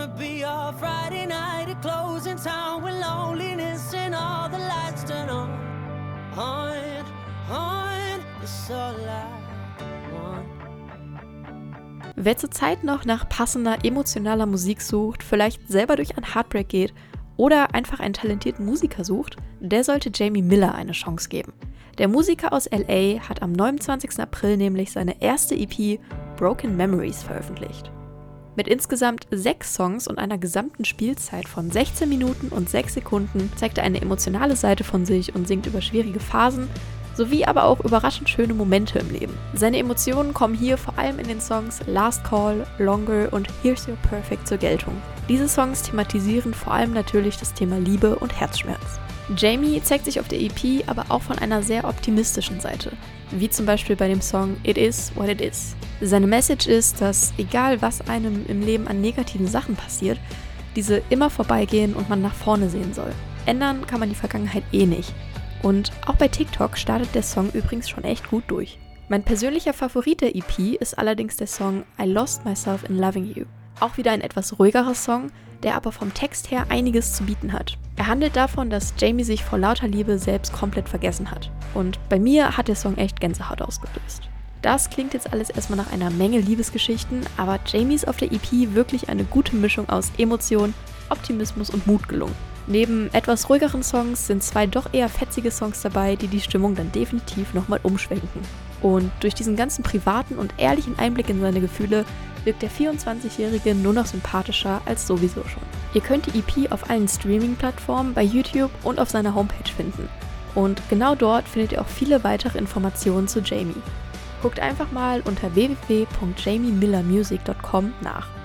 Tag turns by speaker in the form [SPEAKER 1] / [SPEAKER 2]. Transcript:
[SPEAKER 1] gonna be a Friday night at closing time with loneliness and all the lights turn on. On, on, it's all I.
[SPEAKER 2] Wer zurzeit noch nach passender emotionaler Musik sucht, vielleicht selber durch ein Heartbreak geht oder einfach einen talentierten Musiker sucht, der sollte Jamie Miller eine Chance geben. Der Musiker aus LA hat am 29. April nämlich seine erste EP Broken Memories veröffentlicht. Mit insgesamt sechs Songs und einer gesamten Spielzeit von 16 Minuten und 6 Sekunden zeigt er eine emotionale Seite von sich und singt über schwierige Phasen, sowie aber auch überraschend schöne Momente im Leben. Seine Emotionen kommen hier vor allem in den Songs Last Call, Longer und Here's Your Perfect zur Geltung. Diese Songs thematisieren vor allem natürlich das Thema Liebe und Herzschmerz. Jamie zeigt sich auf der EP aber auch von einer sehr optimistischen Seite, wie zum Beispiel bei dem Song It Is What It Is. Seine Message ist, dass egal was einem im Leben an negativen Sachen passiert, diese immer vorbeigehen und man nach vorne sehen soll. Ändern kann man die Vergangenheit eh nicht. Und auch bei TikTok startet der Song übrigens schon echt gut durch. Mein persönlicher Favorit der EP ist allerdings der Song I Lost Myself in Loving You. Auch wieder ein etwas ruhigerer Song, der aber vom Text her einiges zu bieten hat. Er handelt davon, dass Jamie sich vor lauter Liebe selbst komplett vergessen hat. Und bei mir hat der Song echt Gänsehaut ausgelöst. Das klingt jetzt alles erstmal nach einer Menge Liebesgeschichten, aber Jamie ist auf der EP wirklich eine gute Mischung aus Emotion, Optimismus und Mut gelungen. Neben etwas ruhigeren Songs sind zwei doch eher fetzige Songs dabei, die die Stimmung dann definitiv nochmal umschwenken. Und durch diesen ganzen privaten und ehrlichen Einblick in seine Gefühle wirkt der 24-Jährige nur noch sympathischer als sowieso schon. Ihr könnt die EP auf allen Streaming-Plattformen, bei YouTube und auf seiner Homepage finden. Und genau dort findet ihr auch viele weitere Informationen zu Jamie. Guckt einfach mal unter www.jamiemillermusic.com nach.